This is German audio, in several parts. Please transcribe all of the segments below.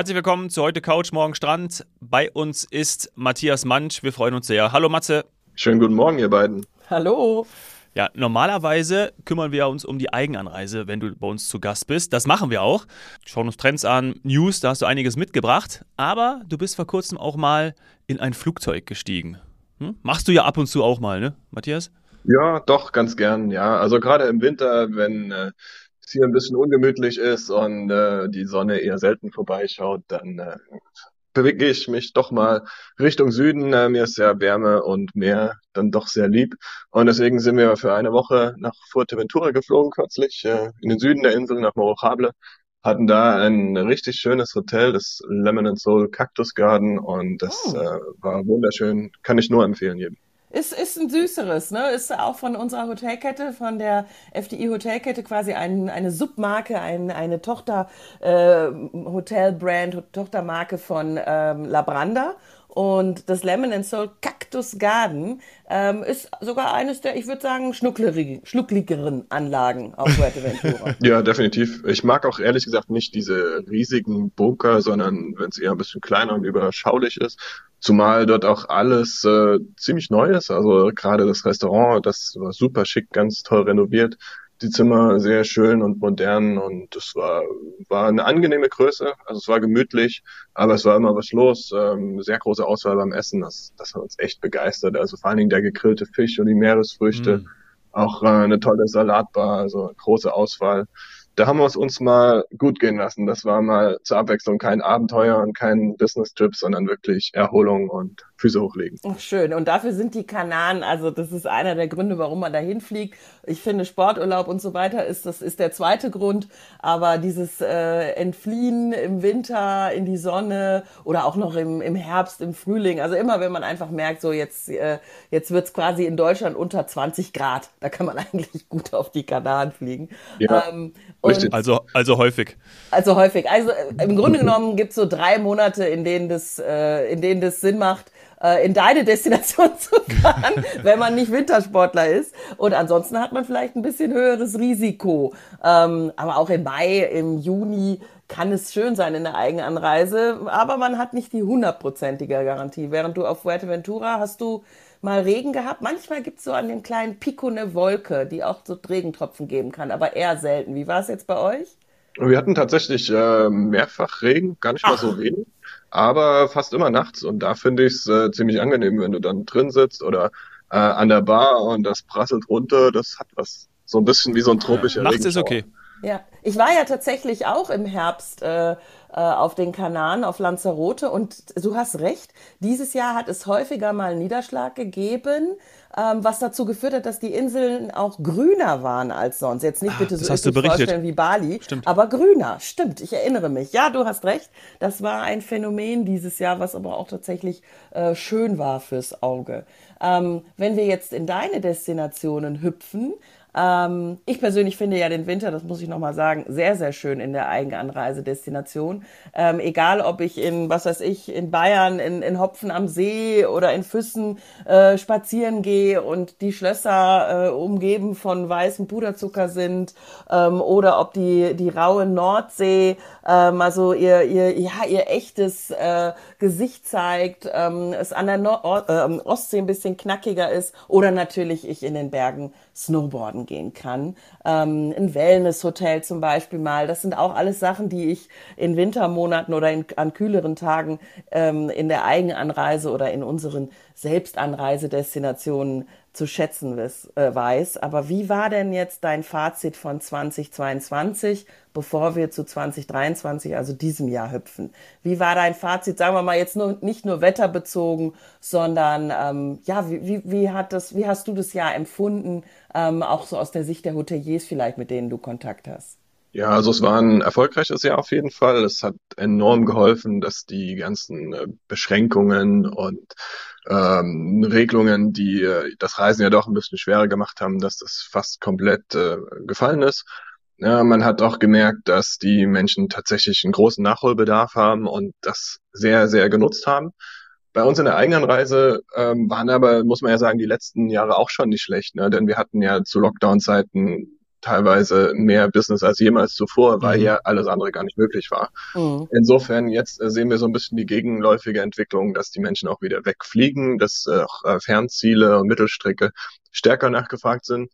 Herzlich willkommen zu heute Couch, morgen Strand. Bei uns ist Matthias Mansch. Wir freuen uns sehr. Hallo Matze. Schönen guten Morgen, ihr beiden. Hallo. Ja, normalerweise kümmern wir uns um die Eigenanreise, wenn du bei uns zu Gast bist. Das machen wir auch. Schauen uns Trends an, News, da hast du einiges mitgebracht. Aber du bist vor kurzem auch mal in ein Flugzeug gestiegen. Hm? Machst du ja ab und zu auch mal, ne, Matthias? Ja, doch, ganz gern, ja. Also gerade im Winter, wenn äh, es hier ein bisschen ungemütlich ist und äh, die Sonne eher selten vorbeischaut, dann äh, bewege ich mich doch mal Richtung Süden. Äh, mir ist ja Wärme und Meer dann doch sehr lieb. Und deswegen sind wir für eine Woche nach Fuerteventura geflogen kürzlich, äh, in den Süden der Insel nach Morojable. Hatten da ein richtig schönes Hotel, das Lemon and Soul Cactus Garden und das oh. äh, war wunderschön. Kann ich nur empfehlen jedem. Ist, ist ein süßeres, ne? Ist auch von unserer Hotelkette, von der FDI Hotelkette quasi ein, eine Submarke, ein, eine Tochter äh, Hotelbrand, Tochtermarke von ähm, Labranda. Und das Lemon and Soul Cactus Garden ähm, ist sogar eines der, ich würde sagen, schnuckligeren Anlagen auf Fuerteventura. ja, definitiv. Ich mag auch ehrlich gesagt nicht diese riesigen Bunker, sondern wenn es eher ein bisschen kleiner und überschaulich ist. Zumal dort auch alles äh, ziemlich neu ist. Also gerade das Restaurant, das war super schick, ganz toll renoviert die Zimmer sehr schön und modern und es war, war eine angenehme Größe. Also es war gemütlich, aber es war immer was los. Ähm, sehr große Auswahl beim Essen, das, das hat uns echt begeistert. Also vor allen Dingen der gegrillte Fisch und die Meeresfrüchte. Mm. Auch äh, eine tolle Salatbar, also große Auswahl da haben wir es uns mal gut gehen lassen. Das war mal zur Abwechslung kein Abenteuer und kein Business-Trip, sondern wirklich Erholung und Füße hochlegen. Ach, schön. Und dafür sind die Kanaren, also das ist einer der Gründe, warum man dahin fliegt. Ich finde Sporturlaub und so weiter ist, das ist der zweite Grund. Aber dieses äh, Entfliehen im Winter in die Sonne oder auch noch im, im Herbst, im Frühling. Also immer, wenn man einfach merkt, so jetzt, äh, jetzt wird's quasi in Deutschland unter 20 Grad. Da kann man eigentlich gut auf die Kanaren fliegen. Ja. Ähm, und also, also häufig. Also häufig. Also äh, im Grunde genommen gibt es so drei Monate, in denen das, äh, in denen das Sinn macht, äh, in deine Destination zu fahren, wenn man nicht Wintersportler ist. Und ansonsten hat man vielleicht ein bisschen höheres Risiko. Ähm, aber auch im Mai, im Juni kann es schön sein in der Eigenanreise, aber man hat nicht die hundertprozentige Garantie. Während du auf Fuerteventura hast du mal Regen gehabt. Manchmal gibt es so an den kleinen Pico eine Wolke, die auch so Regentropfen geben kann, aber eher selten. Wie war es jetzt bei euch? Wir hatten tatsächlich äh, mehrfach Regen, gar nicht mal Ach. so wenig, aber fast immer nachts. Und da finde ich es äh, ziemlich angenehm, wenn du dann drin sitzt oder äh, an der Bar und das prasselt runter. Das hat was. So ein bisschen wie so ein tropischer Nachts ist okay. Ja, ich war ja tatsächlich auch im Herbst äh, auf den Kanaren, auf Lanzarote. Und du hast recht, dieses Jahr hat es häufiger mal Niederschlag gegeben, ähm, was dazu geführt hat, dass die Inseln auch grüner waren als sonst. Jetzt nicht ah, bitte so hast vorstellen wie Bali, Stimmt. aber grüner. Stimmt, ich erinnere mich. Ja, du hast recht. Das war ein Phänomen dieses Jahr, was aber auch tatsächlich äh, schön war fürs Auge. Ähm, wenn wir jetzt in deine Destinationen hüpfen, ähm, ich persönlich finde ja den Winter, das muss ich nochmal sagen, sehr, sehr schön in der Eigenanreisedestination. Ähm, egal, ob ich in, was weiß ich, in Bayern, in, in Hopfen am See oder in Füssen äh, spazieren gehe und die Schlösser äh, umgeben von weißem Puderzucker sind ähm, oder ob die, die raue Nordsee ähm, also ihr, ihr, ja, ihr echtes äh, Gesicht zeigt, ähm, es an der Nord äh, Ostsee ein bisschen knackiger ist oder natürlich ich in den Bergen Snowboarden gehen kann. Ähm, ein Wellnesshotel zum Beispiel mal. Das sind auch alles Sachen, die ich in Wintermonaten oder in, an kühleren Tagen ähm, in der Eigenanreise oder in unseren Selbstanreisedestinationen zu schätzen äh, weiß. Aber wie war denn jetzt dein Fazit von 2022, bevor wir zu 2023, also diesem Jahr hüpfen? Wie war dein Fazit, sagen wir mal jetzt nur, nicht nur wetterbezogen, sondern ähm, ja, wie, wie, wie, hat das, wie hast du das Jahr empfunden, ähm, auch so aus der Sicht der Hoteliers vielleicht, mit denen du Kontakt hast? Ja, also es war ein erfolgreiches Jahr auf jeden Fall. Es hat enorm geholfen, dass die ganzen äh, Beschränkungen und ähm, Regelungen, die äh, das Reisen ja doch ein bisschen schwerer gemacht haben, dass das fast komplett äh, gefallen ist. Ja, man hat auch gemerkt, dass die Menschen tatsächlich einen großen Nachholbedarf haben und das sehr, sehr genutzt haben. Bei uns in der eigenen Reise ähm, waren aber, muss man ja sagen, die letzten Jahre auch schon nicht schlecht, ne? denn wir hatten ja zu Lockdown-Zeiten teilweise mehr Business als jemals zuvor, weil mhm. ja alles andere gar nicht möglich war. Mhm. Insofern jetzt äh, sehen wir so ein bisschen die gegenläufige Entwicklung, dass die Menschen auch wieder wegfliegen, dass äh, auch äh, Fernziele und Mittelstrecke stärker nachgefragt sind.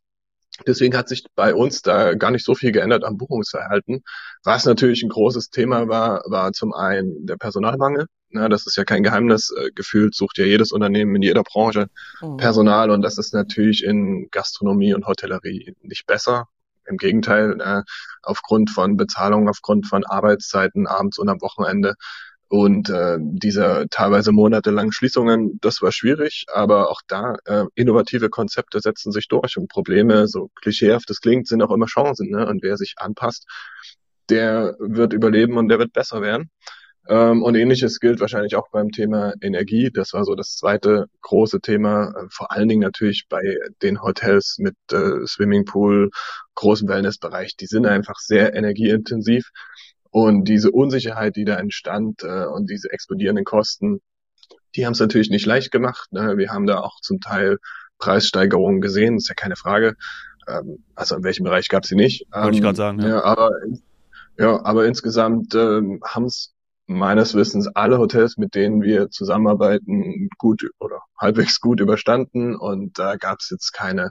Deswegen hat sich bei uns da gar nicht so viel geändert am Buchungsverhalten. Was natürlich ein großes Thema war, war zum einen der Personalmangel. Na, das ist ja kein Geheimnis. Äh, gefühlt sucht ja jedes Unternehmen in jeder Branche oh. Personal und das ist natürlich in Gastronomie und Hotellerie nicht besser. Im Gegenteil, äh, aufgrund von Bezahlung, aufgrund von Arbeitszeiten abends und am Wochenende und äh, diese teilweise monatelangen Schließungen, das war schwierig, aber auch da äh, innovative Konzepte setzen sich durch und Probleme, so klischeehaft es klingt, sind auch immer Chancen. Ne? Und wer sich anpasst, der wird überleben und der wird besser werden. Ähm, und ähnliches gilt wahrscheinlich auch beim Thema Energie. Das war so das zweite große Thema, äh, vor allen Dingen natürlich bei den Hotels mit äh, Swimmingpool, großem Wellnessbereich. Die sind einfach sehr energieintensiv. Und diese Unsicherheit, die da entstand äh, und diese explodierenden Kosten, die haben es natürlich nicht leicht gemacht. Ne? Wir haben da auch zum Teil Preissteigerungen gesehen, ist ja keine Frage. Ähm, also in welchem Bereich gab es sie nicht. Wollte ähm, ich gerade sagen. Ja. ja, aber, ja, aber insgesamt ähm, haben es meines Wissens alle Hotels, mit denen wir zusammenarbeiten, gut oder halbwegs gut überstanden. Und da gab es jetzt keine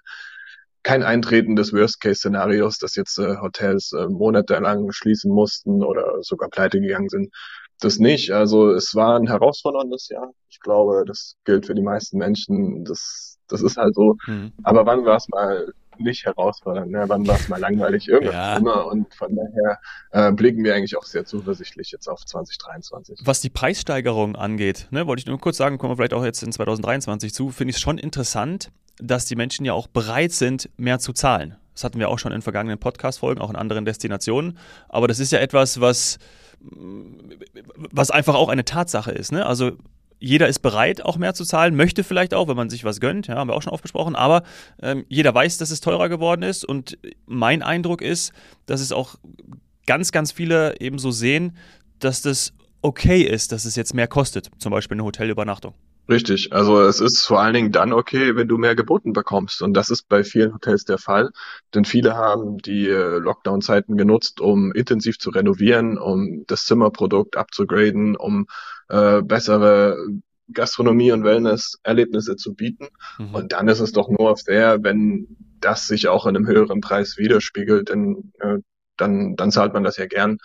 kein Eintreten des Worst-Case-Szenarios, dass jetzt äh, Hotels äh, monatelang schließen mussten oder sogar pleite gegangen sind. Das nicht. Also es war ein herausforderndes Jahr. Ich glaube, das gilt für die meisten Menschen. Das, das ist halt so. Mhm. Aber wann war es mal nicht herausfordernd? Ne? Wann war es mal langweilig? Irgendwas ja. immer. Und von daher äh, blicken wir eigentlich auch sehr zuversichtlich jetzt auf 2023. Was die Preissteigerung angeht, ne, wollte ich nur kurz sagen, kommen wir vielleicht auch jetzt in 2023 zu, finde ich es schon interessant, dass die Menschen ja auch bereit sind, mehr zu zahlen. Das hatten wir auch schon in vergangenen Podcast-Folgen, auch in anderen Destinationen. Aber das ist ja etwas, was, was einfach auch eine Tatsache ist. Ne? Also jeder ist bereit, auch mehr zu zahlen, möchte vielleicht auch, wenn man sich was gönnt, ja, haben wir auch schon oft besprochen, aber ähm, jeder weiß, dass es teurer geworden ist und mein Eindruck ist, dass es auch ganz, ganz viele eben so sehen, dass das okay ist, dass es jetzt mehr kostet, zum Beispiel eine Hotelübernachtung. Richtig, also es ist vor allen Dingen dann okay, wenn du mehr geboten bekommst. Und das ist bei vielen Hotels der Fall. Denn viele haben die äh, Lockdown-Zeiten genutzt, um intensiv zu renovieren, um das Zimmerprodukt abzugraden, um äh, bessere Gastronomie und Wellness-Erlebnisse zu bieten. Mhm. Und dann ist es doch nur fair, wenn das sich auch in einem höheren Preis widerspiegelt, denn äh, dann, dann zahlt man das ja gern.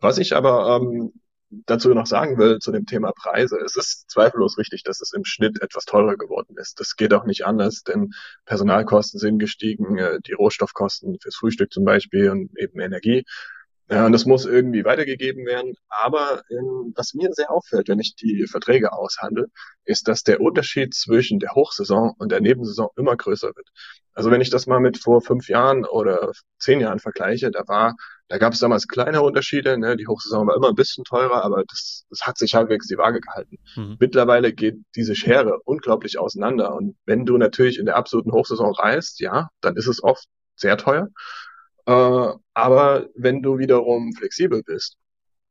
Was ich aber ähm, dazu noch sagen will zu dem Thema Preise. Es ist zweifellos richtig, dass es im Schnitt etwas teurer geworden ist. Das geht auch nicht anders, denn Personalkosten sind gestiegen, äh, die Rohstoffkosten fürs Frühstück zum Beispiel und eben Energie. Ja, und das muss irgendwie weitergegeben werden. Aber ähm, was mir sehr auffällt, wenn ich die Verträge aushandle, ist, dass der Unterschied zwischen der Hochsaison und der Nebensaison immer größer wird. Also wenn ich das mal mit vor fünf Jahren oder zehn Jahren vergleiche, da war, da gab es damals kleine Unterschiede. Ne? Die Hochsaison war immer ein bisschen teurer, aber das, das hat sich halbwegs die Waage gehalten. Mhm. Mittlerweile geht diese Schere unglaublich auseinander. Und wenn du natürlich in der absoluten Hochsaison reist, ja, dann ist es oft sehr teuer. Äh, aber wenn du wiederum flexibel bist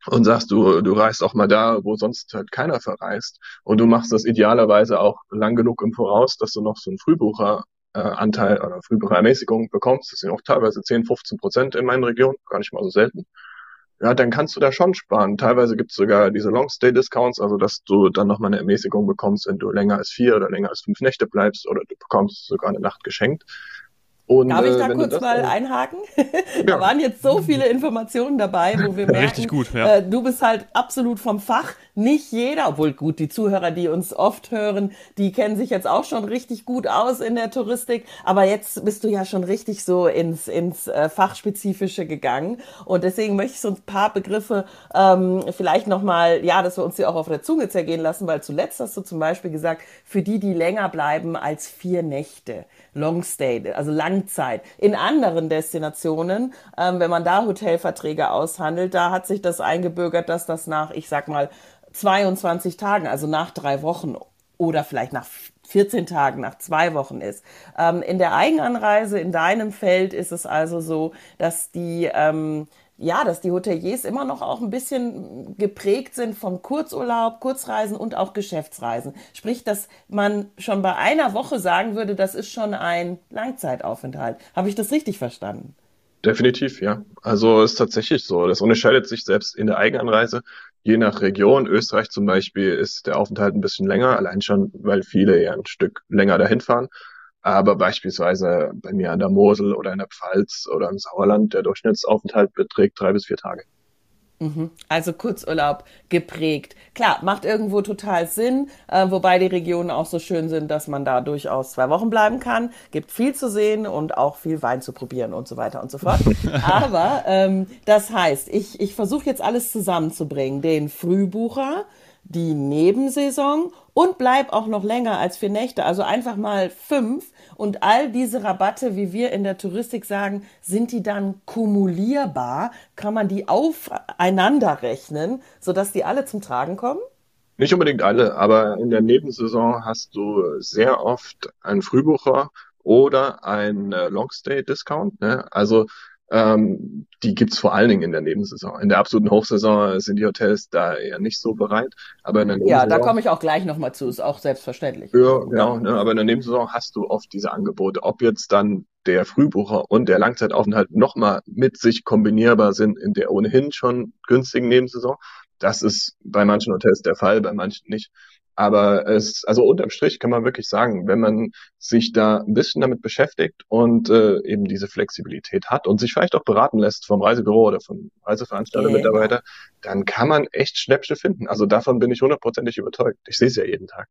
und sagst, du, du reist auch mal da, wo sonst halt keiner verreist und du machst das idealerweise auch lang genug im Voraus, dass du noch so einen Frühbucheranteil äh, oder Frühbucherermäßigung bekommst, das sind auch teilweise 10, 15 Prozent in meinen Regionen, gar nicht mal so selten. Ja, dann kannst du da schon sparen. Teilweise gibt es sogar diese Long-Stay-Discounts, also dass du dann nochmal eine Ermäßigung bekommst, wenn du länger als vier oder länger als fünf Nächte bleibst oder du bekommst sogar eine Nacht geschenkt. Und, Darf ich da äh, kurz mal einhaken? da ja. waren jetzt so viele Informationen dabei, wo wir merken, Richtig gut, ja. äh, du bist halt absolut vom Fach. Nicht jeder, obwohl gut, die Zuhörer, die uns oft hören, die kennen sich jetzt auch schon richtig gut aus in der Touristik. Aber jetzt bist du ja schon richtig so ins, ins äh, Fachspezifische gegangen. Und deswegen möchte ich so ein paar Begriffe ähm, vielleicht nochmal, ja, dass wir uns die auch auf der Zunge zergehen lassen, weil zuletzt hast du zum Beispiel gesagt, für die, die länger bleiben als vier Nächte. Long Stay, also Langzeit. In anderen Destinationen, ähm, wenn man da Hotelverträge aushandelt, da hat sich das eingebürgert, dass das nach, ich sag mal, 22 Tagen, also nach drei Wochen oder vielleicht nach 14 Tagen, nach zwei Wochen ist. Ähm, in der Eigenanreise, in deinem Feld ist es also so, dass die ähm, ja, dass die Hoteliers immer noch auch ein bisschen geprägt sind vom Kurzurlaub, Kurzreisen und auch Geschäftsreisen. Sprich, dass man schon bei einer Woche sagen würde, das ist schon ein Langzeitaufenthalt. Habe ich das richtig verstanden? Definitiv, ja. Also ist tatsächlich so. Das unterscheidet sich selbst in der Eigenanreise. Je nach Region, Österreich zum Beispiel, ist der Aufenthalt ein bisschen länger, allein schon, weil viele ja ein Stück länger dahin fahren. Aber beispielsweise bei mir an der Mosel oder in der Pfalz oder im Sauerland, der Durchschnittsaufenthalt beträgt drei bis vier Tage. Mhm. Also Kurzurlaub geprägt. Klar, macht irgendwo total Sinn, äh, wobei die Regionen auch so schön sind, dass man da durchaus zwei Wochen bleiben kann. Gibt viel zu sehen und auch viel Wein zu probieren und so weiter und so fort. Aber ähm, das heißt, ich, ich versuche jetzt alles zusammenzubringen. Den Frühbucher, die Nebensaison und bleib auch noch länger als vier Nächte. Also einfach mal fünf und all diese Rabatte, wie wir in der Touristik sagen, sind die dann kumulierbar? Kann man die aufeinander rechnen, sodass die alle zum Tragen kommen? Nicht unbedingt alle, aber in der Nebensaison hast du sehr oft einen Frühbucher oder ein äh, Longstay-Discount. Ne? Also ähm, die gibt's vor allen Dingen in der Nebensaison. In der absoluten Hochsaison sind die Hotels da eher nicht so bereit. Aber in der ja, da komme ich auch gleich nochmal zu, ist auch selbstverständlich. Ja, genau. Ne? Aber in der Nebensaison hast du oft diese Angebote. Ob jetzt dann der Frühbucher und der Langzeitaufenthalt nochmal mit sich kombinierbar sind in der ohnehin schon günstigen Nebensaison, das ist bei manchen Hotels der Fall, bei manchen nicht. Aber es, also unterm Strich kann man wirklich sagen, wenn man sich da ein bisschen damit beschäftigt und äh, eben diese Flexibilität hat und sich vielleicht auch beraten lässt vom Reisebüro oder vom Reiseveranstalter-Mitarbeiter, dann kann man echt Schnäppchen finden. Also davon bin ich hundertprozentig überzeugt. Ich sehe es ja jeden Tag.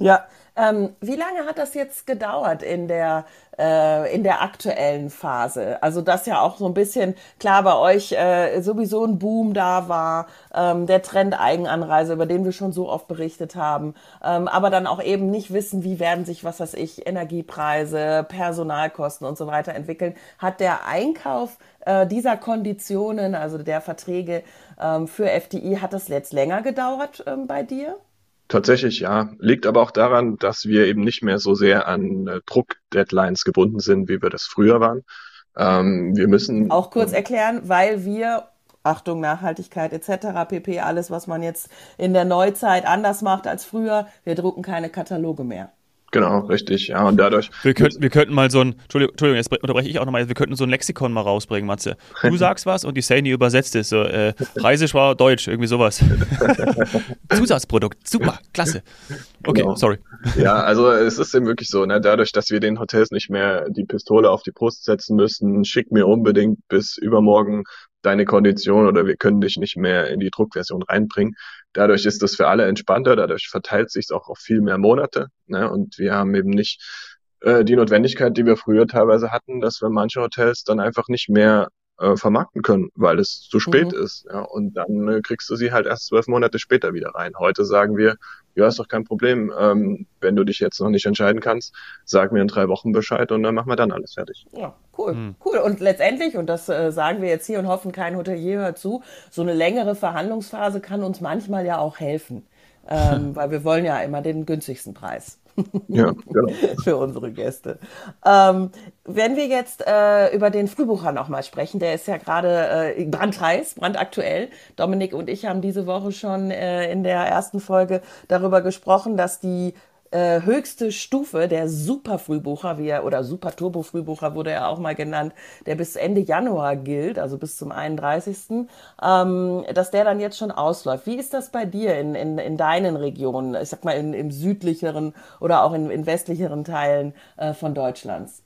Ja, ähm, wie lange hat das jetzt gedauert in der, äh, in der aktuellen Phase? Also, dass ja auch so ein bisschen, klar, bei euch äh, sowieso ein Boom da war, ähm, der Trend Eigenanreise, über den wir schon so oft berichtet haben, ähm, aber dann auch eben nicht wissen, wie werden sich, was weiß ich, Energiepreise, Personalkosten und so weiter entwickeln. Hat der Einkauf äh, dieser Konditionen, also der Verträge ähm, für FDI, hat das jetzt länger gedauert ähm, bei dir? Tatsächlich ja. Liegt aber auch daran, dass wir eben nicht mehr so sehr an äh, Druckdeadlines gebunden sind, wie wir das früher waren. Ähm, wir müssen auch kurz erklären, weil wir Achtung, Nachhaltigkeit etc., pp, alles, was man jetzt in der Neuzeit anders macht als früher. Wir drucken keine Kataloge mehr. Genau, richtig, ja. Und dadurch. Wir könnten, wir könnten mal so ein, Entschuldigung, Entschuldigung, jetzt unterbreche ich auch nochmal, wir könnten so ein Lexikon mal rausbringen, Matze. Du sagst was und die Sandy übersetzt es. So, äh, Preisisch war Deutsch, irgendwie sowas. Zusatzprodukt, super, klasse. Okay, genau. sorry. Ja, also es ist eben wirklich so, ne, dadurch, dass wir den Hotels nicht mehr die Pistole auf die Brust setzen müssen, schick mir unbedingt bis übermorgen deine Kondition oder wir können dich nicht mehr in die Druckversion reinbringen. Dadurch ist das für alle entspannter, dadurch verteilt sich auch auf viel mehr Monate. Ne? Und wir haben eben nicht äh, die Notwendigkeit, die wir früher teilweise hatten, dass wir manche Hotels dann einfach nicht mehr äh, vermarkten können, weil es zu spät mhm. ist. Ja, und dann äh, kriegst du sie halt erst zwölf Monate später wieder rein. Heute sagen wir, ja, ist doch kein Problem. Ähm, wenn du dich jetzt noch nicht entscheiden kannst, sag mir in drei Wochen Bescheid und dann machen wir dann alles fertig. Ja, cool, mhm. cool. Und letztendlich, und das äh, sagen wir jetzt hier und hoffen, kein Hotelier hört zu, so eine längere Verhandlungsphase kann uns manchmal ja auch helfen. Ähm, weil wir wollen ja immer den günstigsten Preis. Ja, genau. Für unsere Gäste. Ähm, wenn wir jetzt äh, über den Frühbucher nochmal sprechen, der ist ja gerade äh, brandheiß, brandaktuell. Dominik und ich haben diese Woche schon äh, in der ersten Folge darüber gesprochen, dass die äh, höchste Stufe, der Super-Frühbucher, wie er, oder Super-Turbo-Frühbucher wurde er auch mal genannt, der bis Ende Januar gilt, also bis zum 31., ähm, dass der dann jetzt schon ausläuft. Wie ist das bei dir in, in, in deinen Regionen, ich sag mal in, im südlicheren oder auch in, in westlicheren Teilen äh, von Deutschlands?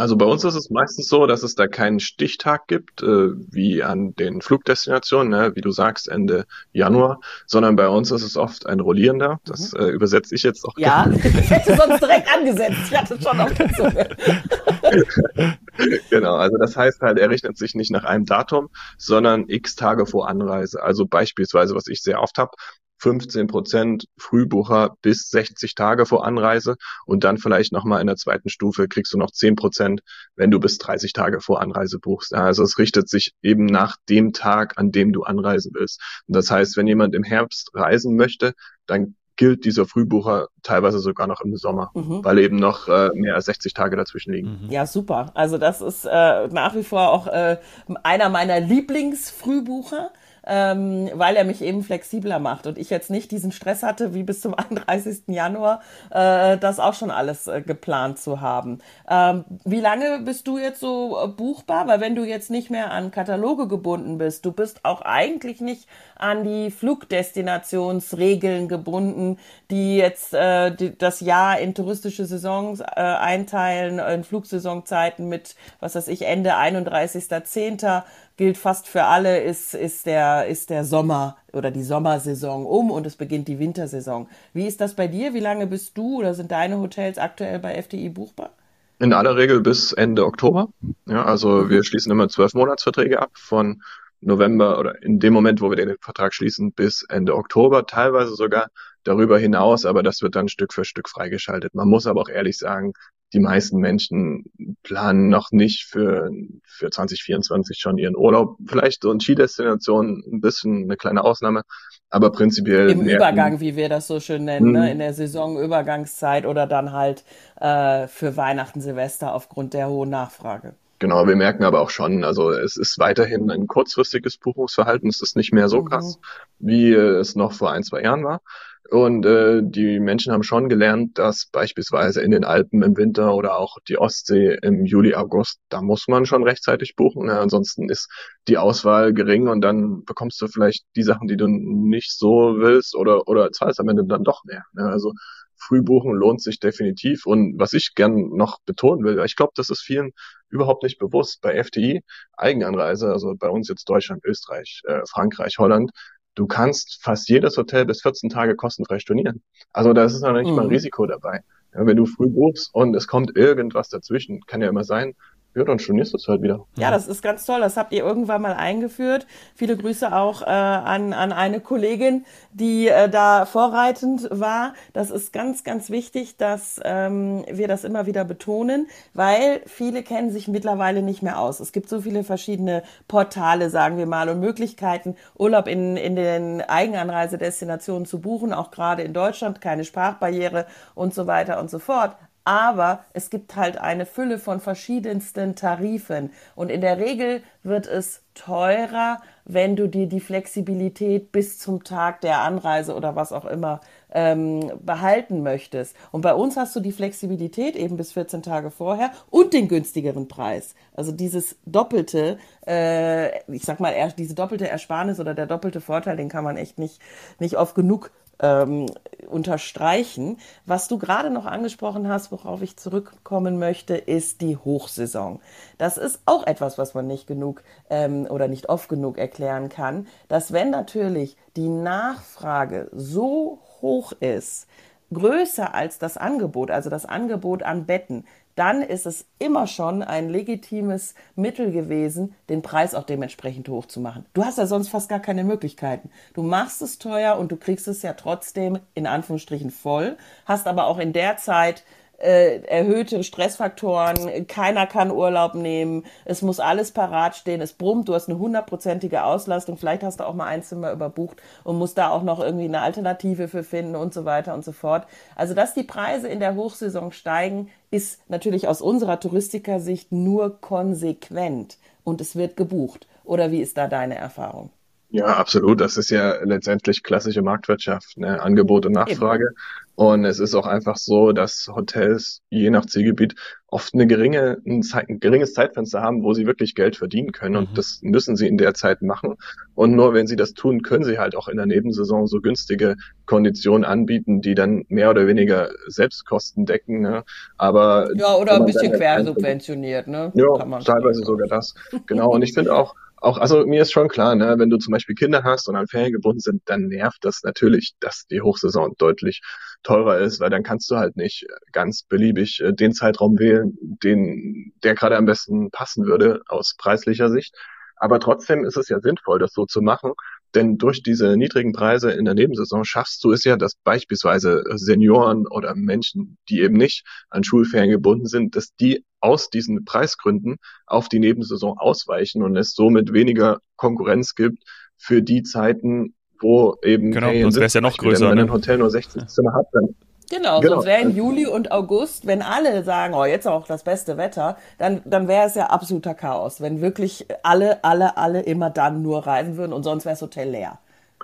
Also bei uns ist es meistens so, dass es da keinen Stichtag gibt, äh, wie an den Flugdestinationen, ne, wie du sagst, Ende Januar, sondern bei uns ist es oft ein rollierender. Das mhm. äh, übersetze ich jetzt auch. Ja, ich hätte sonst direkt angesetzt. Ich hatte schon auf genau, also das heißt halt, er rechnet sich nicht nach einem Datum, sondern x Tage vor Anreise. Also beispielsweise, was ich sehr oft habe, 15 Prozent Frühbucher bis 60 Tage vor Anreise und dann vielleicht nochmal in der zweiten Stufe kriegst du noch 10 Prozent, wenn du bis 30 Tage vor Anreise buchst. Also es richtet sich eben nach dem Tag, an dem du anreisen willst. Und das heißt, wenn jemand im Herbst reisen möchte, dann gilt dieser Frühbucher teilweise sogar noch im Sommer, mhm. weil eben noch äh, mehr als 60 Tage dazwischen liegen. Mhm. Ja, super. Also das ist äh, nach wie vor auch äh, einer meiner Lieblingsfrühbucher ähm, weil er mich eben flexibler macht und ich jetzt nicht diesen Stress hatte, wie bis zum 31. Januar, äh, das auch schon alles äh, geplant zu haben. Ähm, wie lange bist du jetzt so äh, buchbar? Weil wenn du jetzt nicht mehr an Kataloge gebunden bist, du bist auch eigentlich nicht an die Flugdestinationsregeln gebunden, die jetzt äh, die, das Jahr in touristische Saisons äh, einteilen, in Flugsaisonzeiten mit, was weiß ich, Ende 31.10 gilt fast für alle, ist, ist, der, ist der Sommer oder die Sommersaison um und es beginnt die Wintersaison. Wie ist das bei dir? Wie lange bist du oder sind deine Hotels aktuell bei FDI buchbar? In aller Regel bis Ende Oktober. Ja, also wir schließen immer zwölf Monatsverträge ab von November oder in dem Moment, wo wir den Vertrag schließen, bis Ende Oktober, teilweise sogar darüber hinaus, aber das wird dann Stück für Stück freigeschaltet. Man muss aber auch ehrlich sagen, die meisten Menschen planen noch nicht für, für 2024 schon ihren Urlaub. Vielleicht so in Skidestinationen ein bisschen eine kleine Ausnahme, aber prinzipiell. Im Übergang, wie wir das so schön nennen, ne? Mhm. in der Saisonübergangszeit oder dann halt äh, für Weihnachten, Silvester aufgrund der hohen Nachfrage. Genau, wir merken aber auch schon, also es ist weiterhin ein kurzfristiges Buchungsverhalten. Es ist nicht mehr so mhm. krass, wie es noch vor ein, zwei Jahren war. Und äh, die Menschen haben schon gelernt, dass beispielsweise in den Alpen im Winter oder auch die Ostsee im Juli, August, da muss man schon rechtzeitig buchen. Ja, ansonsten ist die Auswahl gering und dann bekommst du vielleicht die Sachen, die du nicht so willst oder, oder zahlst am Ende dann doch mehr. Ja, also früh buchen lohnt sich definitiv. Und was ich gern noch betonen will, ich glaube, das ist vielen überhaupt nicht bewusst. Bei FTI, Eigenanreise, also bei uns jetzt Deutschland, Österreich, äh, Frankreich, Holland, du kannst fast jedes Hotel bis 14 Tage kostenfrei stornieren. Also da ist noch nicht mhm. mal ein mhm. Risiko dabei. Ja, wenn du früh buchst und es kommt irgendwas dazwischen, kann ja immer sein, ja, dann stornierst du es halt wieder. Ja, das ist ganz toll. Das habt ihr irgendwann mal eingeführt. Viele Grüße auch äh, an, an eine Kollegin, die äh, da vorreitend war. Das ist ganz, ganz wichtig, dass ähm, wir das immer wieder betonen, weil viele kennen sich mittlerweile nicht mehr aus. Es gibt so viele verschiedene Portale, sagen wir mal, und Möglichkeiten, Urlaub in, in den Eigenanreisedestinationen zu buchen, auch gerade in Deutschland, keine Sprachbarriere und so weiter und so fort aber es gibt halt eine Fülle von verschiedensten Tarifen und in der Regel wird es teurer, wenn du dir die Flexibilität bis zum Tag der Anreise oder was auch immer ähm, behalten möchtest. Und bei uns hast du die Flexibilität eben bis 14 Tage vorher und den günstigeren Preis. Also dieses doppelte, äh, ich sag mal, diese doppelte Ersparnis oder der doppelte Vorteil, den kann man echt nicht, nicht oft genug ähm, unterstreichen. Was du gerade noch angesprochen hast, worauf ich zurückkommen möchte, ist die Hochsaison. Das ist auch etwas, was man nicht genug ähm, oder nicht oft genug erklären kann, dass wenn natürlich die Nachfrage so hoch ist, größer als das Angebot, also das Angebot an Betten, dann ist es immer schon ein legitimes Mittel gewesen, den Preis auch dementsprechend hoch zu machen. Du hast ja sonst fast gar keine Möglichkeiten. Du machst es teuer und du kriegst es ja trotzdem in Anführungsstrichen voll, hast aber auch in der Zeit äh, erhöhte Stressfaktoren, keiner kann Urlaub nehmen, es muss alles parat stehen, es brummt, du hast eine hundertprozentige Auslastung, vielleicht hast du auch mal ein Zimmer überbucht und musst da auch noch irgendwie eine Alternative für finden und so weiter und so fort. Also, dass die Preise in der Hochsaison steigen, ist natürlich aus unserer Touristikersicht nur konsequent und es wird gebucht. Oder wie ist da deine Erfahrung? Ja, absolut. Das ist ja letztendlich klassische Marktwirtschaft, ne? Angebot und Nachfrage. Eben. Und es ist auch einfach so, dass Hotels je nach Zielgebiet oft eine geringe, ein, Zeit, ein geringes Zeitfenster haben, wo sie wirklich Geld verdienen können. Und mhm. das müssen sie in der Zeit machen. Und nur wenn sie das tun, können sie halt auch in der Nebensaison so günstige Konditionen anbieten, die dann mehr oder weniger Selbstkosten decken. Ne? Aber ja, oder ein bisschen halt quersubventioniert, ne? Ja, teilweise sogar das. Genau. Und ich finde auch, auch, also mir ist schon klar, ne, wenn du zum Beispiel Kinder hast und an Ferien gebunden sind, dann nervt das natürlich, dass die Hochsaison deutlich teurer ist, weil dann kannst du halt nicht ganz beliebig äh, den Zeitraum wählen, den, der gerade am besten passen würde aus preislicher Sicht. Aber trotzdem ist es ja sinnvoll, das so zu machen, denn durch diese niedrigen Preise in der Nebensaison schaffst du es ja, dass beispielsweise Senioren oder Menschen, die eben nicht an Schulferien gebunden sind, dass die aus diesen Preisgründen auf die Nebensaison ausweichen und es somit weniger Konkurrenz gibt für die Zeiten, wo eben genau, sonst wäre es ja noch größer. Wenn ne? ein Hotel nur 60 Zimmer hat, dann Genau, genau. sonst wäre in Juli und August, wenn alle sagen, oh, jetzt auch das beste Wetter, dann, dann wäre es ja absoluter Chaos, wenn wirklich alle, alle, alle immer dann nur reisen würden und sonst wäre das Hotel leer.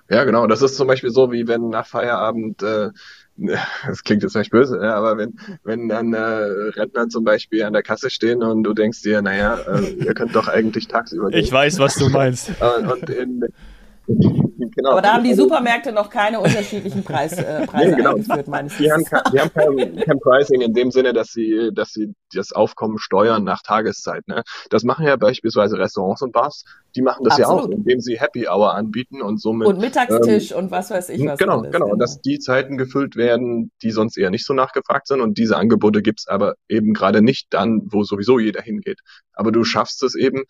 Ja, genau. Das ist zum Beispiel so, wie wenn nach Feierabend, äh, das klingt jetzt vielleicht böse, ja, aber wenn, wenn dann äh, Rentner zum Beispiel an der Kasse stehen und du denkst dir, naja, äh, ihr könnt doch eigentlich tagsüber gehen. Ich weiß, was du meinst. und, und in, Genau. Aber da haben die Supermärkte noch keine unterschiedlichen Preis, äh, Preise nee, genau. eingeführt, meines Die haben, kein, die haben kein, kein Pricing in dem Sinne, dass sie, dass sie das Aufkommen steuern nach Tageszeit. Ne? Das machen ja beispielsweise Restaurants und Bars. Die machen das Absolut. ja auch, indem sie Happy Hour anbieten und somit. Und Mittagstisch ähm, und was weiß ich was. Genau, alles, genau. Und dass die Zeiten gefüllt werden, die sonst eher nicht so nachgefragt sind. Und diese Angebote gibt's aber eben gerade nicht dann, wo sowieso jeder hingeht. Aber du schaffst es eben,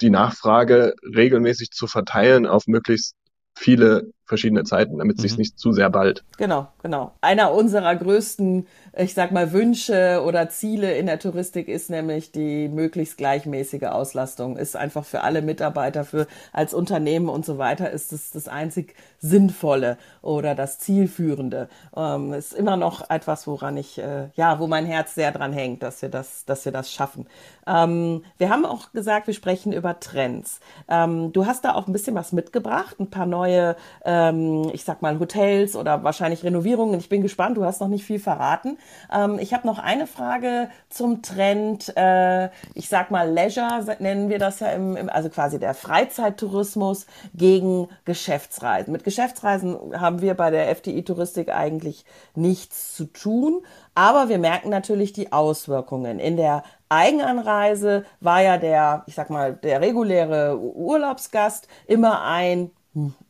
die Nachfrage regelmäßig zu verteilen auf möglichst viele verschiedene Zeiten, damit es sich mhm. nicht zu sehr bald. Genau, genau. Einer unserer größten, ich sag mal, Wünsche oder Ziele in der Touristik ist nämlich die möglichst gleichmäßige Auslastung. Ist einfach für alle Mitarbeiter, für als Unternehmen und so weiter, ist es das einzig Sinnvolle oder das Zielführende. Ähm, ist immer noch etwas, woran ich, äh, ja, wo mein Herz sehr dran hängt, dass wir das, dass wir das schaffen. Ähm, wir haben auch gesagt, wir sprechen über Trends. Ähm, du hast da auch ein bisschen was mitgebracht, ein paar neue äh, ähm, ich sag mal, Hotels oder wahrscheinlich Renovierungen. Ich bin gespannt, du hast noch nicht viel verraten. Ähm, ich habe noch eine Frage zum Trend, äh, ich sag mal, Leisure nennen wir das ja im, im, also quasi der Freizeittourismus gegen Geschäftsreisen. Mit Geschäftsreisen haben wir bei der FDI Touristik eigentlich nichts zu tun. Aber wir merken natürlich die Auswirkungen. In der Eigenanreise war ja der, ich sag mal, der reguläre Urlaubsgast immer ein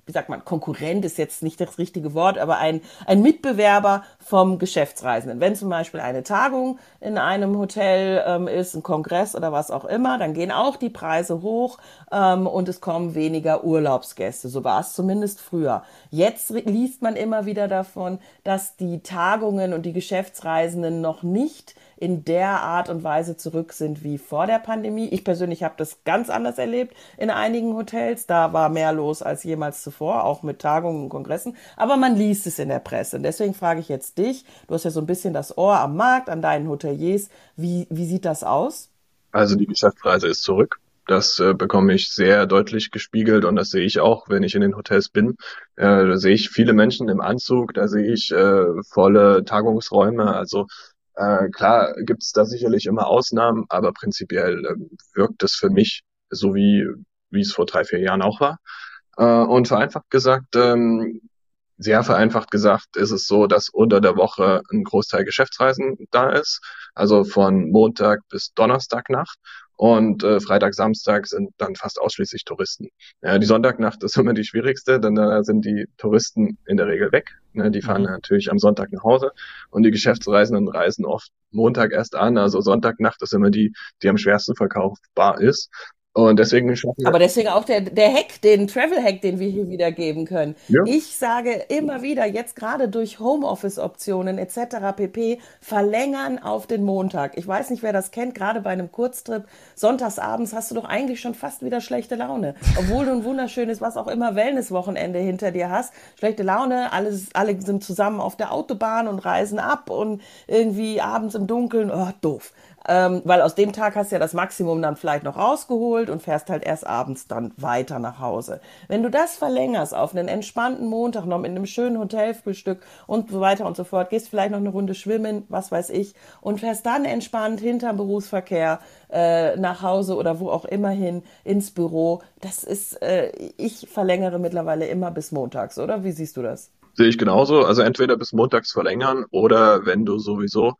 wie sagt man, Konkurrent ist jetzt nicht das richtige Wort, aber ein, ein Mitbewerber vom Geschäftsreisenden. Wenn zum Beispiel eine Tagung in einem Hotel ähm, ist, ein Kongress oder was auch immer, dann gehen auch die Preise hoch ähm, und es kommen weniger Urlaubsgäste. So war es zumindest früher. Jetzt liest man immer wieder davon, dass die Tagungen und die Geschäftsreisenden noch nicht in der Art und Weise zurück sind wie vor der Pandemie. Ich persönlich habe das ganz anders erlebt in einigen Hotels. Da war mehr los als jemals zuvor, auch mit Tagungen und Kongressen. Aber man liest es in der Presse. Und deswegen frage ich jetzt dich, du hast ja so ein bisschen das Ohr am Markt, an deinen Hoteliers. Wie, wie sieht das aus? Also die Geschäftsreise ist zurück. Das äh, bekomme ich sehr deutlich gespiegelt und das sehe ich auch, wenn ich in den Hotels bin. Äh, da sehe ich viele Menschen im Anzug, da sehe ich äh, volle Tagungsräume. Also äh, klar gibt es da sicherlich immer Ausnahmen, aber prinzipiell äh, wirkt es für mich so wie, wie es vor drei, vier Jahren auch war. Äh, und vereinfacht gesagt, ähm, sehr vereinfacht gesagt, ist es so, dass unter der Woche ein Großteil Geschäftsreisen da ist, also von Montag bis Donnerstagnacht. Und äh, Freitag, Samstag sind dann fast ausschließlich Touristen. Ja, die Sonntagnacht ist immer die schwierigste, denn da sind die Touristen in der Regel weg. Ne, die fahren mhm. natürlich am Sonntag nach Hause und die Geschäftsreisenden reisen oft Montag erst an. Also Sonntagnacht ist immer die, die am schwersten verkaufbar ist. Und deswegen Aber deswegen auch der, der Hack, den Travel-Hack, den wir hier wiedergeben können. Ja. Ich sage immer wieder, jetzt gerade durch Homeoffice-Optionen etc. pp. verlängern auf den Montag. Ich weiß nicht, wer das kennt, gerade bei einem Kurztrip. Sonntagsabends hast du doch eigentlich schon fast wieder schlechte Laune. Obwohl du ein wunderschönes, was auch immer, Wellness-Wochenende hinter dir hast. Schlechte Laune, alles, alle sind zusammen auf der Autobahn und reisen ab und irgendwie abends im Dunkeln, oh, doof ähm, weil aus dem Tag hast du ja das Maximum dann vielleicht noch rausgeholt und fährst halt erst abends dann weiter nach Hause. Wenn du das verlängerst auf einen entspannten Montag noch in einem schönen Hotelfrühstück und so weiter und so fort, gehst vielleicht noch eine Runde schwimmen, was weiß ich, und fährst dann entspannt hinterm Berufsverkehr äh, nach Hause oder wo auch immer hin ins Büro. Das ist, äh, ich verlängere mittlerweile immer bis montags, oder? Wie siehst du das? Sehe ich genauso. Also entweder bis montags verlängern oder wenn du sowieso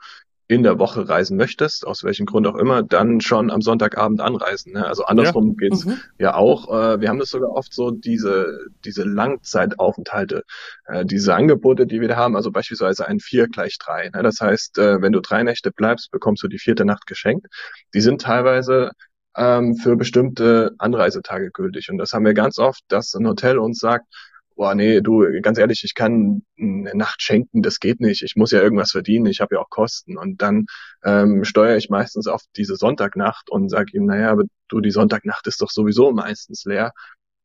in der Woche reisen möchtest, aus welchem Grund auch immer, dann schon am Sonntagabend anreisen. Ne? Also andersrum ja. geht's mhm. ja auch. Äh, wir haben das sogar oft so, diese, diese Langzeitaufenthalte, äh, diese Angebote, die wir da haben, also beispielsweise ein vier gleich drei. Ne? Das heißt, äh, wenn du drei Nächte bleibst, bekommst du die vierte Nacht geschenkt. Die sind teilweise ähm, für bestimmte Anreisetage gültig. Und das haben wir ganz oft, dass ein Hotel uns sagt, boah, nee, du, ganz ehrlich, ich kann eine Nacht schenken, das geht nicht. Ich muss ja irgendwas verdienen, ich habe ja auch Kosten. Und dann ähm, steuere ich meistens auf diese Sonntagnacht und sage ihm, naja, aber du, die Sonntagnacht ist doch sowieso meistens leer.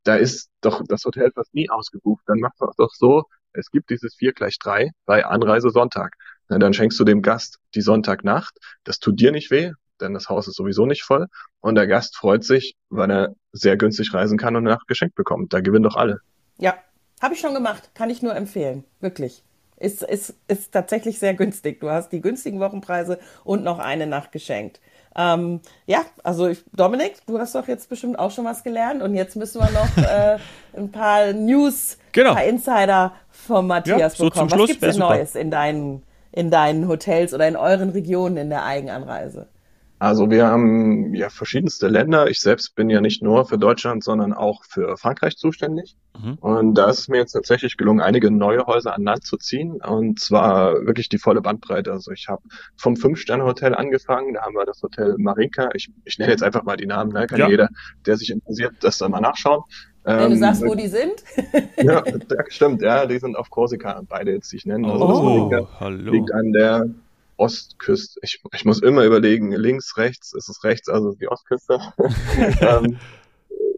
Da ist doch das Hotel fast nie ausgebucht. Dann mach doch doch so, es gibt dieses 4 gleich 3 bei Anreise Sonntag. Na, dann schenkst du dem Gast die Sonntagnacht. Das tut dir nicht weh, denn das Haus ist sowieso nicht voll. Und der Gast freut sich, weil er sehr günstig reisen kann und nach geschenkt bekommt. Da gewinnen doch alle. Ja, habe ich schon gemacht. Kann ich nur empfehlen. Wirklich. Ist, ist, ist tatsächlich sehr günstig. Du hast die günstigen Wochenpreise und noch eine Nacht geschenkt. Ähm, ja, also ich, Dominik, du hast doch jetzt bestimmt auch schon was gelernt und jetzt müssen wir noch äh, ein paar News, Genau. ein paar Insider vom Matthias Ja, so bekommen. was Schluss gibt's wär denn super. Neues in deinen, in deinen Hotels oder in euren Regionen in der Eigenanreise? Also wir haben ja verschiedenste Länder. Ich selbst bin ja nicht nur für Deutschland, sondern auch für Frankreich zuständig. Mhm. Und da ist es mir jetzt tatsächlich gelungen, einige neue Häuser an Land zu ziehen. Und zwar wirklich die volle Bandbreite. Also ich habe vom Fünf-Sterne-Hotel angefangen. Da haben wir das Hotel Marinka. Ich, ich nenne jetzt einfach mal die Namen. Ne? Kann Ja. jeder, der sich interessiert, das dann mal nachschauen. Wenn du Ähm, sagst, wo die sind? ja, stimmt. Ja, die sind auf Korsika. Beide jetzt, die ich nenne. Also das Oh, Marinka hallo. liegt an der Ostküste. Ich, ich muss immer überlegen, links, rechts, ist es rechts, also die Ostküste. ähm,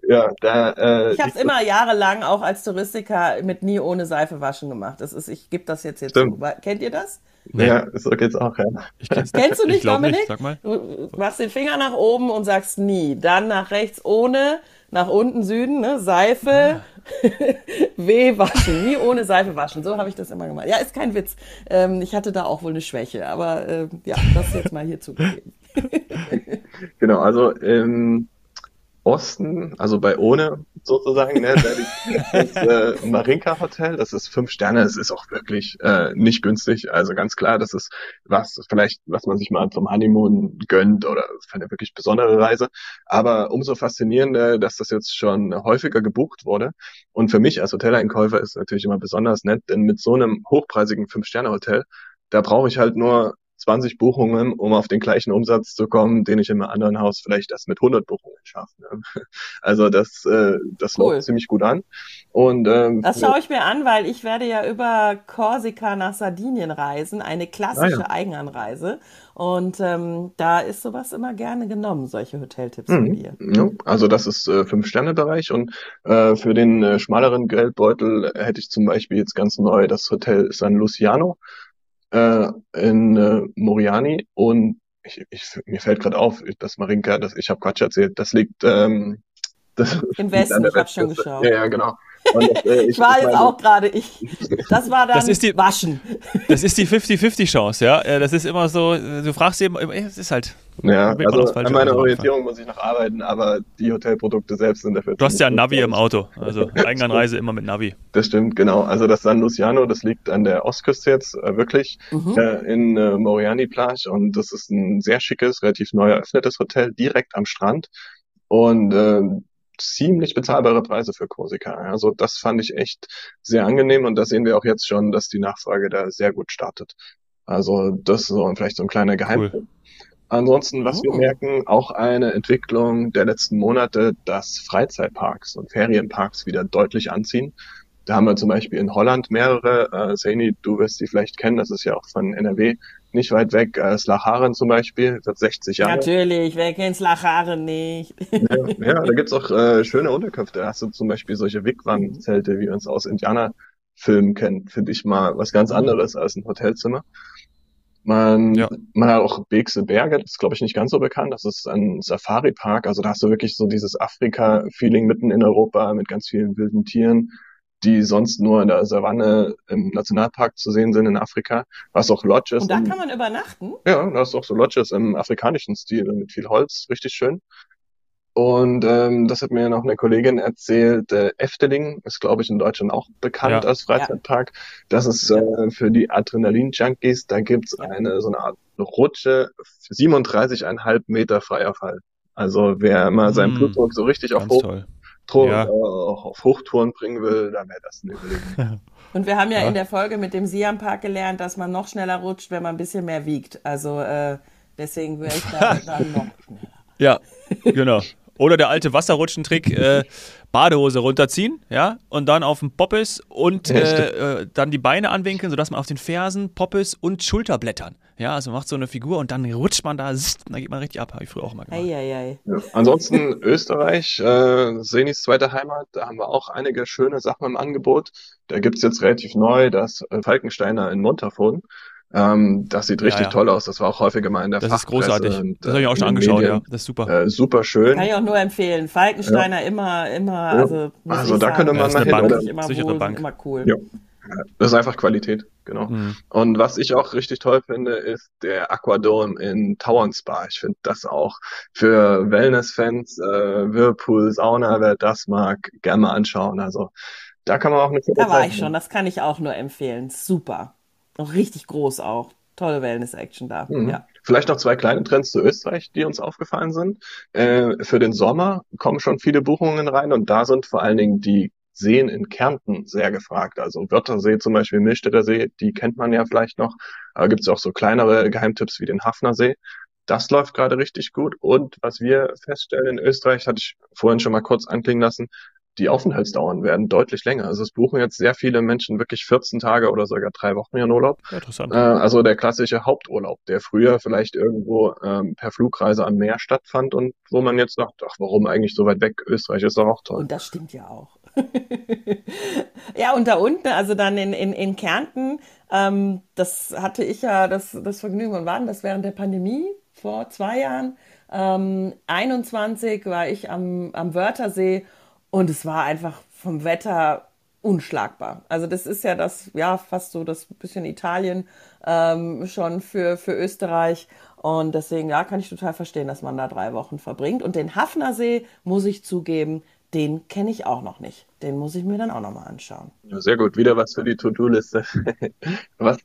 ja, da, äh, Ich habe es immer jahrelang auch als Touristiker mit nie ohne Seife waschen gemacht. Das ist, ich gebe das jetzt jetzt Stimmt. zu. Kennt ihr das? Nee. ja, so geht's auch, ja. Ich kenn's Kennst du Ich nicht, Dominik? nicht, sag mal. Du machst den Finger nach oben und sagst nie. Dann nach rechts ohne, nach unten Süden, ne? Seife, Ah. weh waschen. Nie ohne Seife waschen. So habe ich das immer gemacht. Ja, ist kein Witz. Ähm, ich hatte da auch wohl eine Schwäche, aber ähm, ja, das jetzt mal hier zugegeben. Genau, also im Osten, also bei Ohne sozusagen, ne, das äh, Marinka Hotel, das ist fünf Sterne, es ist auch wirklich äh, nicht günstig, also ganz klar, das ist was, vielleicht, was man sich mal zum Honeymoon gönnt oder für eine wirklich besondere Reise, aber umso faszinierender, dass das jetzt schon häufiger gebucht wurde. Und für mich als Hoteleinkäufer ist es natürlich immer besonders nett, denn mit so einem hochpreisigen Fünf-Sterne-Hotel, da brauche ich halt nur 20 Buchungen, um auf den gleichen Umsatz zu kommen, den ich in einem anderen Haus vielleicht erst mit 100 Buchungen schaffe. Ne? Also das, äh, das Cool. läuft ziemlich gut an. Und ähm, Das schaue ich mir an, weil ich werde ja über Korsika nach Sardinien reisen, eine klassische Ah, ja. Eigenanreise. Und ähm, da ist sowas immer gerne genommen, solche Hoteltipps von Mhm. dir. Ja, also das ist äh, Fünf-Sterne-Bereich und äh, für den äh, schmaleren Geldbeutel hätte ich zum Beispiel jetzt ganz neu das Hotel San Luciano äh, in äh, Moriani und ich, ich, mir fällt gerade auf, das Marinka, das ich habe Quatsch erzählt, das liegt ähm, das Im Westen, ich hab schon geschaut. Ja, ja, genau. Und das, äh, Ich war jetzt meine- auch gerade, ich, das war dann Das ist die- Waschen. Das ist die 50-50-Chance, ja. Äh, Das ist immer so, du fragst eben, äh, es ist halt. Ja, also an meiner Orientierung muss ich noch arbeiten, aber die Hotelprodukte selbst sind dafür. Du hast ja ein Navi im Auto. Also Eigenanreise immer mit Navi. Das stimmt, genau. Also das San Luciano, das liegt an der Ostküste jetzt äh, wirklich Mhm. äh, in äh, Moriani Plage und das ist ein sehr schickes, relativ neu eröffnetes Hotel direkt am Strand und äh, ziemlich bezahlbare Preise für Korsika. Also das fand ich echt sehr angenehm und da sehen wir auch jetzt schon, dass die Nachfrage da sehr gut startet. Also das ist so vielleicht so ein kleiner Geheimtipp. Ansonsten, was wir Oh. merken, auch eine Entwicklung der letzten Monate, dass Freizeitparks und Ferienparks wieder deutlich anziehen. Da haben wir zum Beispiel in Holland mehrere. Äh, Saini, du wirst die vielleicht kennen, das ist ja auch von NRW nicht weit weg. Äh, Slacharen zum Beispiel, wird 60 Jahre. Natürlich, wer kennt's Lachare nicht? Ja, ja, da gibt's auch äh, schöne Unterkünfte. Da hast du zum Beispiel solche Wigwam-Zelte, wie man es aus Indianerfilmen kennt. Finde ich mal was ganz anderes als ein Hotelzimmer. Man, Ja. man hat auch Beekse Berge, das ist glaube ich nicht ganz so bekannt. Das ist ein Safari-Park. Also da hast du wirklich so dieses Afrika-Feeling mitten in Europa mit ganz vielen wilden Tieren, die sonst nur in der Savanne im Nationalpark zu sehen sind in Afrika. Was auch Lodges. Und da im- kann man übernachten? ja, da ist auch so Lodges im afrikanischen Stil mit viel Holz, richtig schön. Und ähm, das hat mir noch eine Kollegin erzählt, äh, Efteling ist, glaube ich, in Deutschland auch bekannt Ja. als Freizeitpark. Das ist äh, für die Adrenalin-Junkies, da gibt's eine so eine Art Rutsche, 37,5 Meter freier Fall. Also wer mal seinen Mm, Blutdruck so richtig auf, Hoch, Tro- Ja. äh, auf Hochtouren bringen will, dann wäre das eine Überlegung. Und wir haben ja, Ja. in der Folge mit dem Siam Park gelernt, dass man noch schneller rutscht, wenn man ein bisschen mehr wiegt. Also äh, deswegen wäre ich da dann noch schneller. Ja, genau. Oder der alte Wasserrutschentrick, äh, Badehose runterziehen, ja, und dann auf den Poppes und äh, äh, dann die Beine anwinkeln, sodass man auf den Fersen, Poppes und Schulterblättern, Ja, also man macht so eine Figur und dann rutscht man da, da geht man richtig ab. Habe ich früher auch mal gemacht. Eieiei. Ja. Ansonsten Österreich, äh, Senis zweite Heimat, da haben wir auch einige schöne Sachen im Angebot. Da gibt's jetzt relativ neu das äh, Falkensteiner in Montafon. Ähm, das sieht richtig ja. toll aus. Das war auch häufiger mal in der Das ist großartig. und, Das habe ich äh, auch schon angeschaut, ja. Medien. Das ist super. Äh, super schön. Kann ich auch nur empfehlen. Falkensteiner immer, immer, also, muss Also ich da sagen, könnte man Ja, mal hin. Bank. Immer Sichere wohl, Bank. immer cool. Das ist einfach Qualität, genau. Mhm. Und was ich auch richtig toll finde, ist der Aquadome in Tauern Spa. Ich finde das auch für Wellness-Fans, äh, Whirlpool, Sauna, wer das mag, gerne mal anschauen. Also da kann man auch eine Da war ich schon, das kann ich auch nur empfehlen. Super. Auch richtig groß auch. Tolle Wellness-Action da. Mhm. Ja. Vielleicht noch zwei kleine Trends zu Österreich, die uns aufgefallen sind. Äh, für den Sommer kommen schon viele Buchungen rein und da sind vor allen Dingen die Seen in Kärnten sehr gefragt. Also Wörthersee zum Beispiel, Millstätter See, die kennt man ja vielleicht noch. Aber gibt es auch so kleinere Geheimtipps wie den Hafnersee. Das läuft gerade richtig gut. Und was wir feststellen in Österreich, hatte ich vorhin schon mal kurz anklingen lassen, die Aufenthaltsdauern werden deutlich länger. Also es buchen jetzt sehr viele Menschen wirklich 14 Tage oder sogar drei Wochen ihren Urlaub. Interessant. Äh, also der klassische Haupturlaub, der früher vielleicht irgendwo ähm, per Flugreise am Meer stattfand und wo man jetzt sagt, ach, warum eigentlich so weit weg? Österreich ist doch auch toll. Und das stimmt ja auch. ja, und da unten, also dann in, in, in Kärnten, ähm, das hatte ich ja das, das Vergnügen und wann? Das während der Pandemie vor zwei Jahren. Ähm, 21 war ich am, am Wörthersee und es war einfach vom Wetter unschlagbar. Also das ist ja das, ja, fast so das bisschen Italien ähm, schon für, für Österreich. Und deswegen, ja, kann ich total verstehen, dass man da drei Wochen verbringt. Und den Hafnersee, muss ich zugeben, den kenne ich auch noch nicht. Den muss ich mir dann auch nochmal anschauen. Ja, sehr gut, wieder was für die To-Do-Liste. was,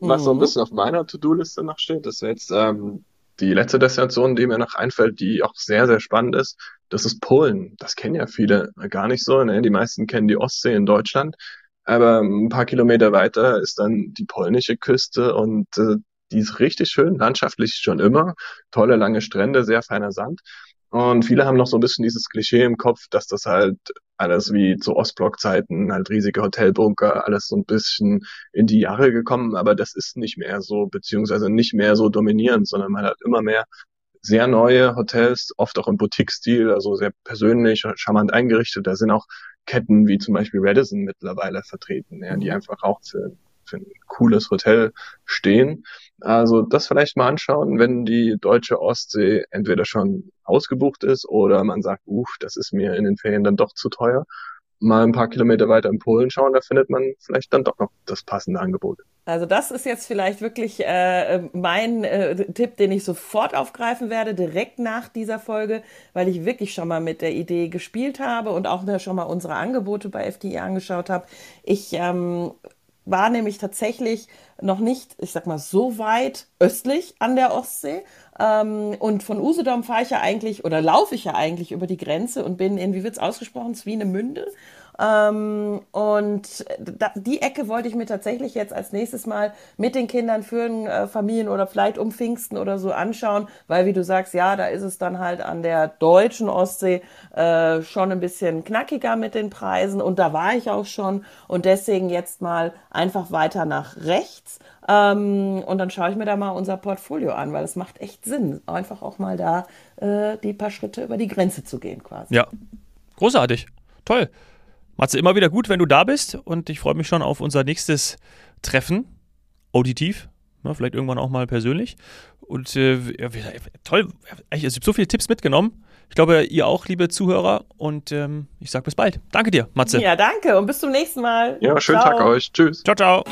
was so ein Mhm. bisschen auf meiner To-Do-Liste noch steht, ist jetzt ähm, die letzte Destination, die mir noch einfällt, die auch sehr, sehr spannend ist. Das ist Polen. Das kennen ja viele gar nicht so. Ne? Die meisten kennen die Ostsee in Deutschland. Aber ein paar Kilometer weiter ist dann die polnische Küste und äh, die ist richtig schön, landschaftlich schon immer. Tolle lange Strände, sehr feiner Sand. Und viele haben noch so ein bisschen dieses Klischee im Kopf, dass das halt alles wie zu Ostblock-Zeiten, halt riesige Hotelbunker, alles so ein bisschen in die Jahre gekommen, aber das ist nicht mehr so, beziehungsweise nicht mehr so dominierend, sondern man hat immer mehr sehr neue Hotels, oft auch im Boutique-Stil, also sehr persönlich, charmant eingerichtet. Da sind auch Ketten wie zum Beispiel Radisson mittlerweile vertreten, ja, die einfach auch für, für ein cooles Hotel stehen. Also das vielleicht mal anschauen, wenn die deutsche Ostsee entweder schon ausgebucht ist oder man sagt, uff, das ist mir in den Ferien dann doch zu teuer. Mal ein paar Kilometer weiter in Polen schauen, da findet man vielleicht dann doch noch das passende Angebot. Also das ist jetzt vielleicht wirklich äh, mein äh, Tipp, den ich sofort aufgreifen werde, direkt nach dieser Folge, weil ich wirklich schon mal mit der Idee gespielt habe und auch schon mal unsere Angebote bei FDI angeschaut habe. Ich ähm, war nämlich tatsächlich noch nicht, ich sag mal, so weit östlich an der Ostsee. Ähm, und von Usedom fahre ich ja eigentlich oder laufe ich ja eigentlich über die Grenze und bin in, wie wird's ausgesprochen, Swinemünde. Ähm, und da, die Ecke wollte ich mir tatsächlich jetzt als nächstes Mal mit den Kindern für äh, Familien oder vielleicht um Pfingsten oder so anschauen, weil wie du sagst, ja, da ist es dann halt an der deutschen Ostsee äh, schon ein bisschen knackiger mit den Preisen und da war ich auch schon und deswegen jetzt mal einfach weiter nach rechts ähm, und dann schaue ich mir da mal unser Portfolio an, weil es macht echt Sinn, einfach auch mal da äh, die paar Schritte über die Grenze zu gehen quasi. Ja, großartig. Toll. Matze, immer wieder gut, wenn du da bist und ich freue mich schon auf unser nächstes Treffen. Auditiv, ne, vielleicht irgendwann auch mal persönlich. Und äh, ja, toll, ich habe so viele Tipps mitgenommen. Ich glaube, ihr auch, liebe Zuhörer. Und ähm, ich sage bis bald. Danke dir, Matze. Ja, danke und bis zum nächsten Mal. Ja, schönen Ciao. Tag euch. Tschüss. Ciao, ciao.